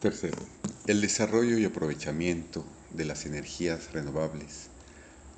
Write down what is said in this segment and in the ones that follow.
Tercero, el desarrollo y aprovechamiento de las energías renovables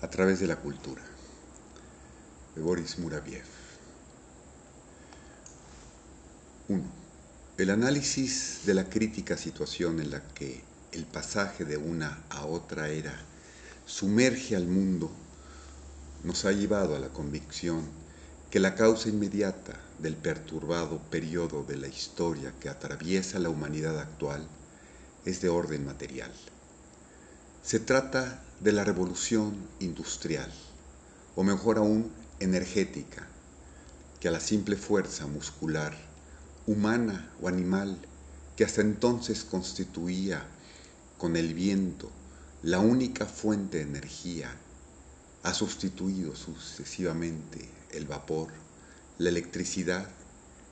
a través de la cultura. De Boris Muraviev. 1. El análisis de la crítica situación en la que el pasaje de una a otra era sumerge al mundo nos ha llevado a la convicción que la causa inmediata del perturbado periodo de la historia que atraviesa la humanidad actual es de orden material. Se trata de la revolución industrial, o mejor aún, energética, que a la simple fuerza muscular, humana o animal, que hasta entonces constituía con el viento la única fuente de energía, ha sustituido sucesivamente el vapor, la electricidad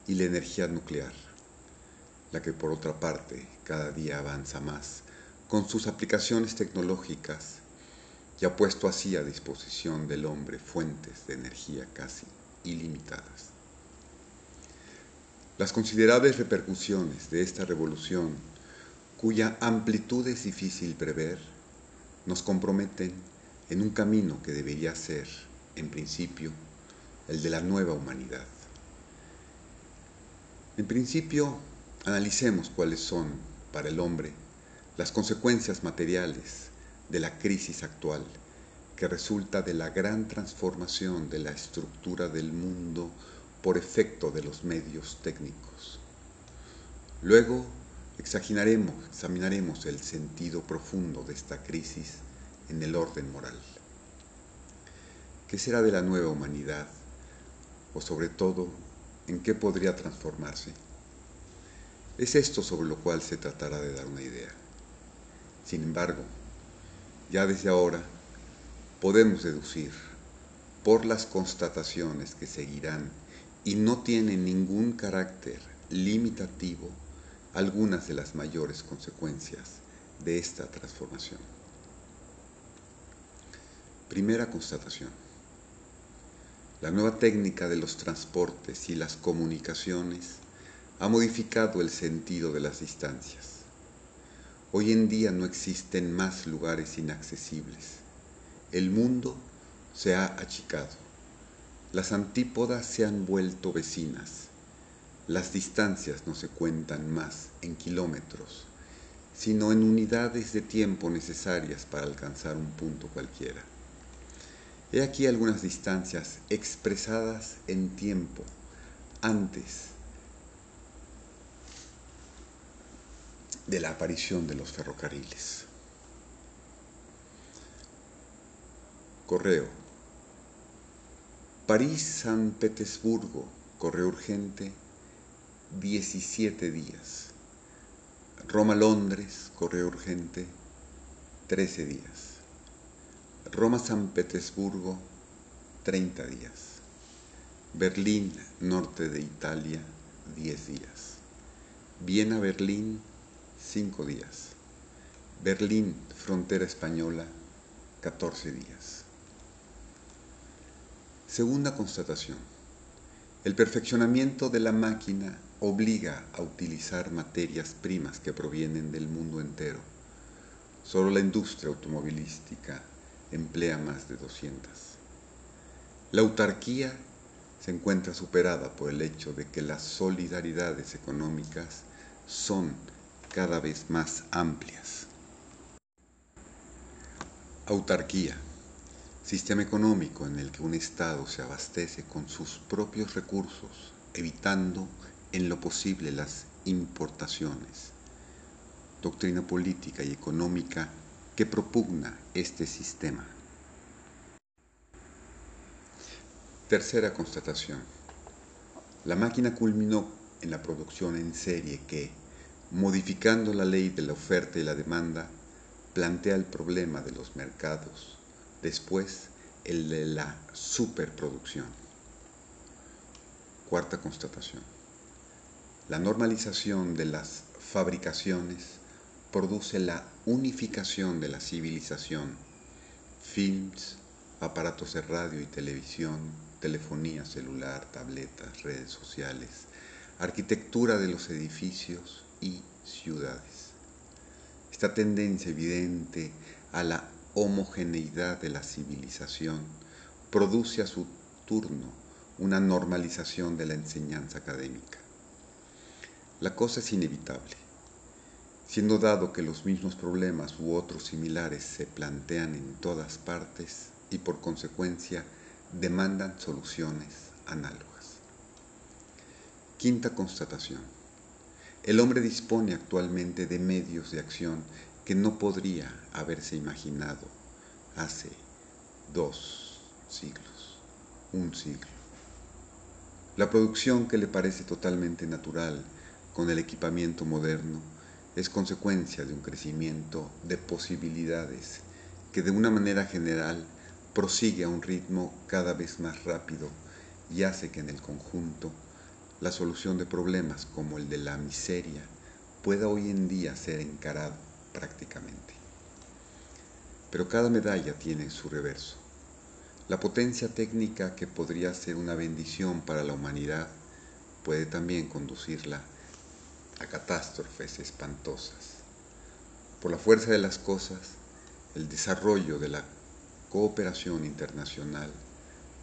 y la energía nuclear, la que por otra parte cada día avanza más con sus aplicaciones tecnológicas y ha puesto así a disposición del hombre fuentes de energía casi ilimitadas. Las considerables repercusiones de esta revolución, cuya amplitud es difícil prever, nos comprometen en un camino que debería ser, en principio, el de la nueva humanidad. En principio, analicemos cuáles son, para el hombre, las consecuencias materiales de la crisis actual que resulta de la gran transformación de la estructura del mundo por efecto de los medios técnicos. Luego examinaremos, el sentido profundo de esta crisis en el orden moral. ¿Qué será de la nueva humanidad? O sobre todo, ¿en qué podría transformarse? Es esto sobre lo cual se tratará de dar una idea. Sin embargo, ya desde ahora podemos deducir por las constataciones que seguirán y no tienen ningún carácter limitativo algunas de las mayores consecuencias de esta transformación. Primera constatación. La nueva técnica de los transportes y las comunicaciones ha modificado el sentido de las distancias. Hoy en día no existen más lugares inaccesibles. El mundo se ha achicado. Las antípodas se han vuelto vecinas. Las distancias no se cuentan más en kilómetros, sino en unidades de tiempo necesarias para alcanzar un punto cualquiera. He aquí algunas distancias expresadas en tiempo antes de la aparición de los ferrocarriles. Correo. París-San Petersburgo, correo urgente, 17 días. Roma-Londres, correo urgente, 13 días. Roma-San Petersburgo, 30 días. Berlín, norte de Italia, 10 días. Viena-Berlín, cinco días. Berlín, frontera española, 14 días. Segunda constatación. El perfeccionamiento de la máquina obliga a utilizar materias primas que provienen del mundo entero. Solo la industria automovilística emplea más de 200. La autarquía se encuentra superada por el hecho de que las solidaridades económicas son cada vez más amplias. Autarquía. Sistema económico en el que un Estado se abastece con sus propios recursos, evitando en lo posible las importaciones. Doctrina política y económica que propugna este sistema. Tercera constatación. La máquina culminó en la producción en serie que, modificando la ley de la oferta y la demanda, plantea el problema de los mercados, después el de la superproducción. Cuarta constatación. La normalización de las fabricaciones produce la unificación de la civilización. Films, aparatos de radio y televisión, telefonía celular, tabletas, redes sociales, arquitectura de los edificios, y ciudades. esta tendencia evidente a la homogeneidad de la civilización produce a su turno una normalización de la enseñanza académica. La cosa es inevitable, siendo dado que los mismos problemas u otros similares se plantean en todas partes y por consecuencia demandan soluciones análogas. Quinta constatación. El hombre dispone actualmente de medios de acción que no podría haberse imaginado hace dos siglos, un siglo. La producción que le parece totalmente natural con el equipamiento moderno es consecuencia de un crecimiento de posibilidades que de una manera general prosigue a un ritmo cada vez más rápido y hace que en el conjunto la solución de problemas como el de la miseria pueda hoy en día ser encarado prácticamente. Pero cada medalla tiene su reverso. La potencia técnica que podría ser una bendición para la humanidad puede también conducirla a catástrofes espantosas. Por la fuerza de las cosas, el desarrollo de la cooperación internacional,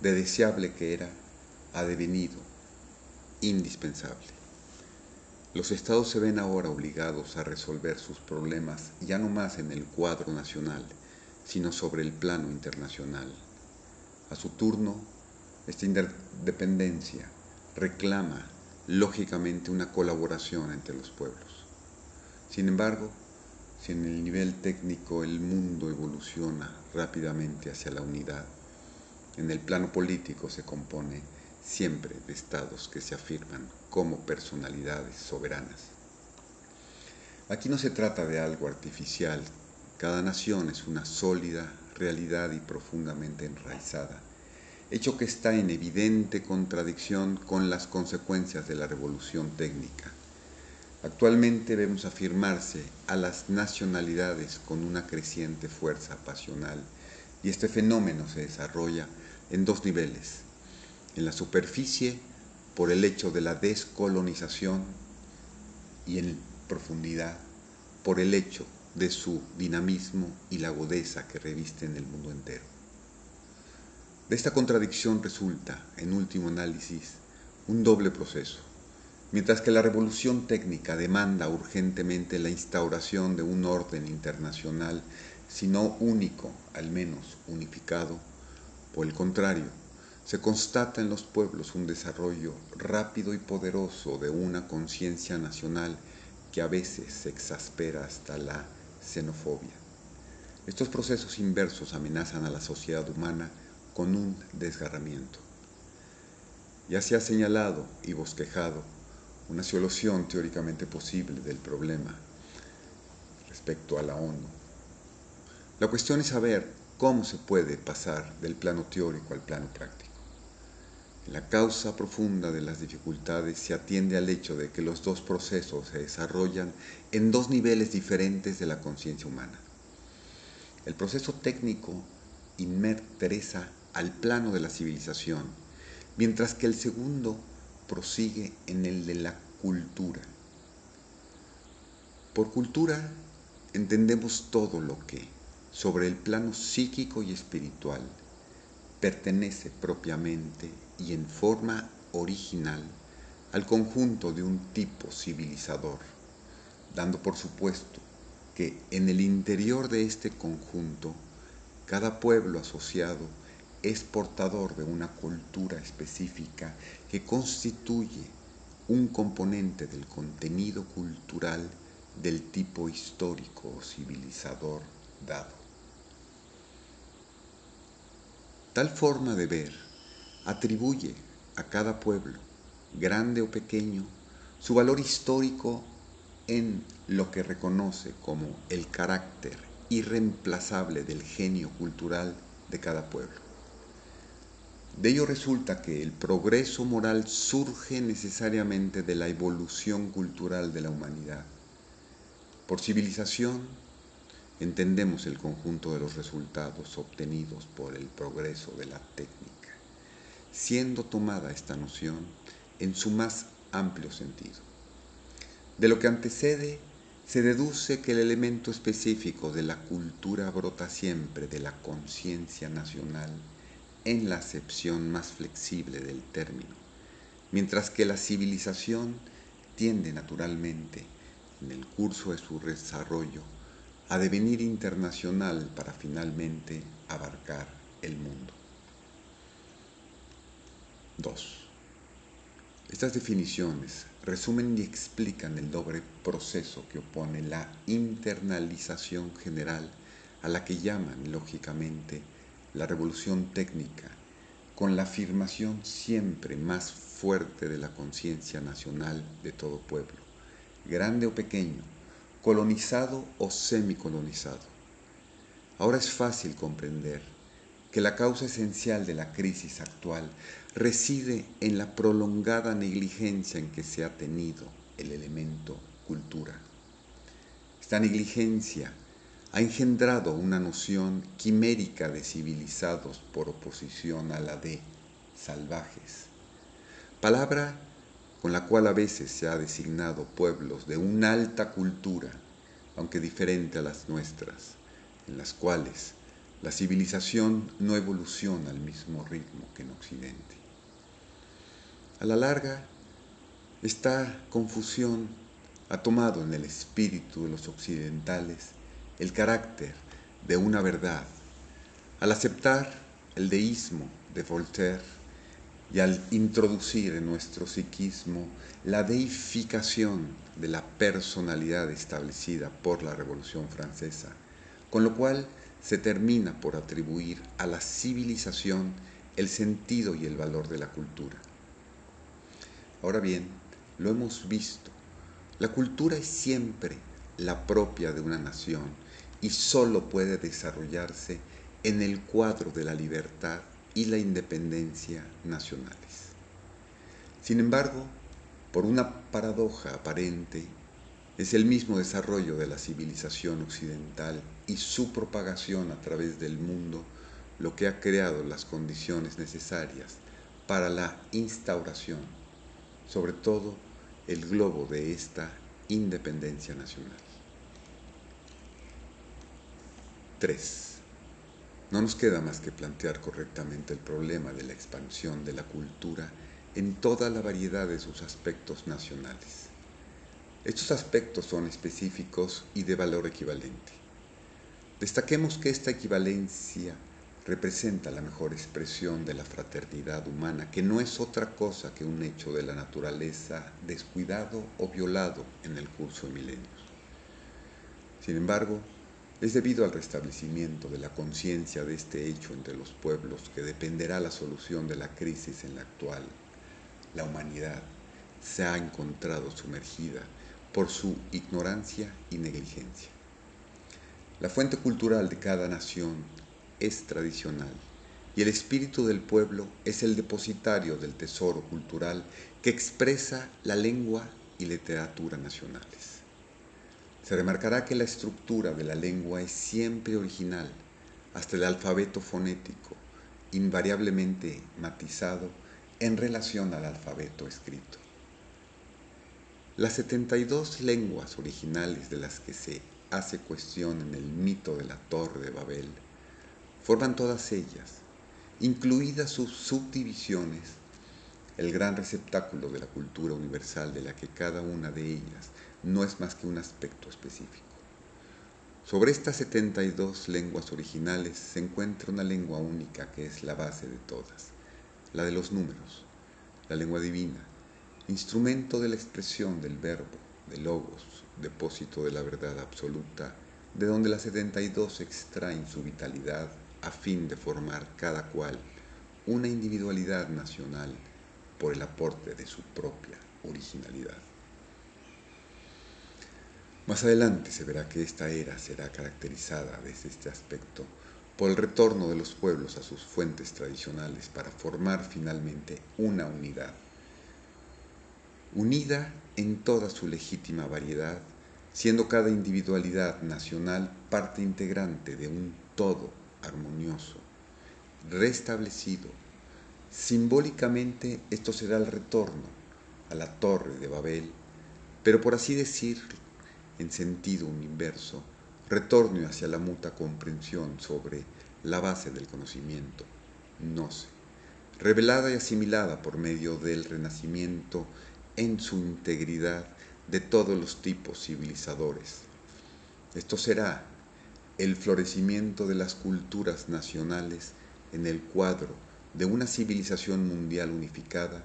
de deseable que era, ha devenido indispensable. Los estados se ven ahora obligados a resolver sus problemas ya no más en el cuadro nacional, sino sobre el plano internacional. A su turno, esta independencia reclama lógicamente una colaboración entre los pueblos. Sin embargo, si en el nivel técnico el mundo evoluciona rápidamente hacia la unidad, en el plano político se compone siempre de estados que se afirman como personalidades soberanas. Aquí no se trata de algo artificial, cada nación es una sólida realidad y profundamente enraizada, hecho que está en evidente contradicción con las consecuencias de la revolución técnica. Actualmente vemos afirmarse a las nacionalidades con una creciente fuerza pasional y este fenómeno se desarrolla en dos niveles, en la superficie por el hecho de la descolonización y en profundidad por el hecho de su dinamismo y la agudeza que revisten el mundo entero. De esta contradicción resulta, en último análisis, un doble proceso. Mientras que la revolución técnica demanda urgentemente la instauración de un orden internacional, si no único, al menos unificado, por el contrario, se constata en los pueblos un desarrollo rápido y poderoso de una conciencia nacional que a veces se exaspera hasta la xenofobia. Estos procesos inversos amenazan a la sociedad humana con un desgarramiento. Ya se ha señalado y bosquejado una solución teóricamente posible del problema respecto a la ONU. La cuestión es saber cómo se puede pasar del plano teórico al plano práctico. La causa profunda de las dificultades se atiende al hecho de que los dos procesos se desarrollan en dos niveles diferentes de la conciencia humana. El proceso técnico interesa al plano de la civilización, mientras que el segundo prosigue en el de la cultura. Por cultura entendemos todo lo que, sobre el plano psíquico y espiritual, pertenece propiamente y en forma original al conjunto de un tipo civilizador, dando por supuesto que en el interior de este conjunto cada pueblo asociado es portador de una cultura específica que constituye un componente del contenido cultural del tipo histórico o civilizador dado. Tal forma de ver atribuye a cada pueblo, grande o pequeño, su valor histórico en lo que reconoce como el carácter irreemplazable del genio cultural de cada pueblo. De ello resulta que el progreso moral surge necesariamente de la evolución cultural de la humanidad. Por civilización entendemos el conjunto de los resultados obtenidos por el progreso de la técnica siendo tomada esta noción en su más amplio sentido. De lo que antecede se deduce que el elemento específico de la cultura brota siempre de la conciencia nacional en la acepción más flexible del término, mientras que la civilización tiende naturalmente, en el curso de su desarrollo, a devenir internacional para finalmente abarcar el mundo. 2. Estas definiciones resumen y explican el doble proceso que opone la internalización general a la que llaman lógicamente la revolución técnica, con la afirmación siempre más fuerte de la conciencia nacional de todo pueblo, grande o pequeño, colonizado o semicolonizado. Ahora es fácil comprender que la causa esencial de la crisis actual reside en la prolongada negligencia en que se ha tenido el elemento cultura. Esta negligencia ha engendrado una noción quimérica de civilizados por oposición a la de salvajes, palabra con la cual a veces se ha designado pueblos de una alta cultura, aunque diferente a las nuestras, en las cuales la civilización no evoluciona al mismo ritmo que en Occidente. A la larga, esta confusión ha tomado en el espíritu de los occidentales el carácter de una verdad. Al aceptar el deísmo de Voltaire y al introducir en nuestro psiquismo la deificación de la personalidad establecida por la Revolución Francesa, con lo cual se termina por atribuir a la civilización el sentido y el valor de la cultura. Ahora bien, lo hemos visto, la cultura es siempre la propia de una nación y solo puede desarrollarse en el cuadro de la libertad y la independencia nacionales. Sin embargo, por una paradoja aparente, es el mismo desarrollo de la civilización occidental y su propagación a través del mundo lo que ha creado las condiciones necesarias para la instauración, sobre todo el globo de esta independencia nacional. 3. No nos queda más que plantear correctamente el problema de la expansión de la cultura en toda la variedad de sus aspectos nacionales. Estos aspectos son específicos y de valor equivalente. Destaquemos que esta equivalencia representa la mejor expresión de la fraternidad humana, que no es otra cosa que un hecho de la naturaleza descuidado o violado en el curso de milenios. Sin embargo, es debido al restablecimiento de la conciencia de este hecho entre los pueblos que dependerá la solución de la crisis en la actual. La humanidad se ha encontrado sumergida por su ignorancia y negligencia. La fuente cultural de cada nación es tradicional y el espíritu del pueblo es el depositario del tesoro cultural que expresa la lengua y literatura nacionales. Se remarcará que la estructura de la lengua es siempre original, hasta el alfabeto fonético, invariablemente matizado en relación al alfabeto escrito. Las 72 lenguas originales de las que se hace cuestión en el mito de la Torre de Babel forman todas ellas, incluidas sus subdivisiones, el gran receptáculo de la cultura universal de la que cada una de ellas no es más que un aspecto específico. Sobre estas 72 lenguas originales se encuentra una lengua única que es la base de todas, la de los números, la lengua divina, instrumento de la expresión del verbo, de logos, depósito de la verdad absoluta, de donde las 72 extraen su vitalidad a fin de formar cada cual una individualidad nacional por el aporte de su propia originalidad. Más adelante se verá que esta era será caracterizada desde este aspecto por el retorno de los pueblos a sus fuentes tradicionales para formar finalmente una unidad unida en toda su legítima variedad, siendo cada individualidad nacional parte integrante de un todo armonioso, restablecido. Simbólicamente esto será el retorno a la torre de Babel, pero por así decir, en sentido inverso, retorne hacia la muta comprensión sobre la base del conocimiento, no sé, revelada y asimilada por medio del renacimiento en su integridad de todos los tipos civilizadores. Esto será el florecimiento de las culturas nacionales en el cuadro de una civilización mundial unificada,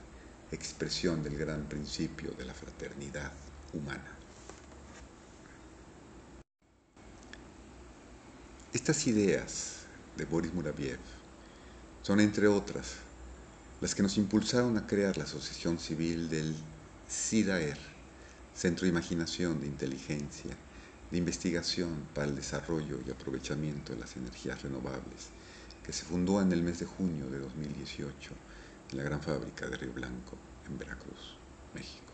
expresión del gran principio de la fraternidad humana. Estas ideas de Boris Muraviev son, entre otras, las que nos impulsaron a crear la Asociación Civil del CIDAER, Centro de Imaginación de Inteligencia, de Investigación para el Desarrollo y Aprovechamiento de las Energías Renovables, que se fundó en el mes de junio de 2018 en la gran fábrica de Río Blanco, en Veracruz, México.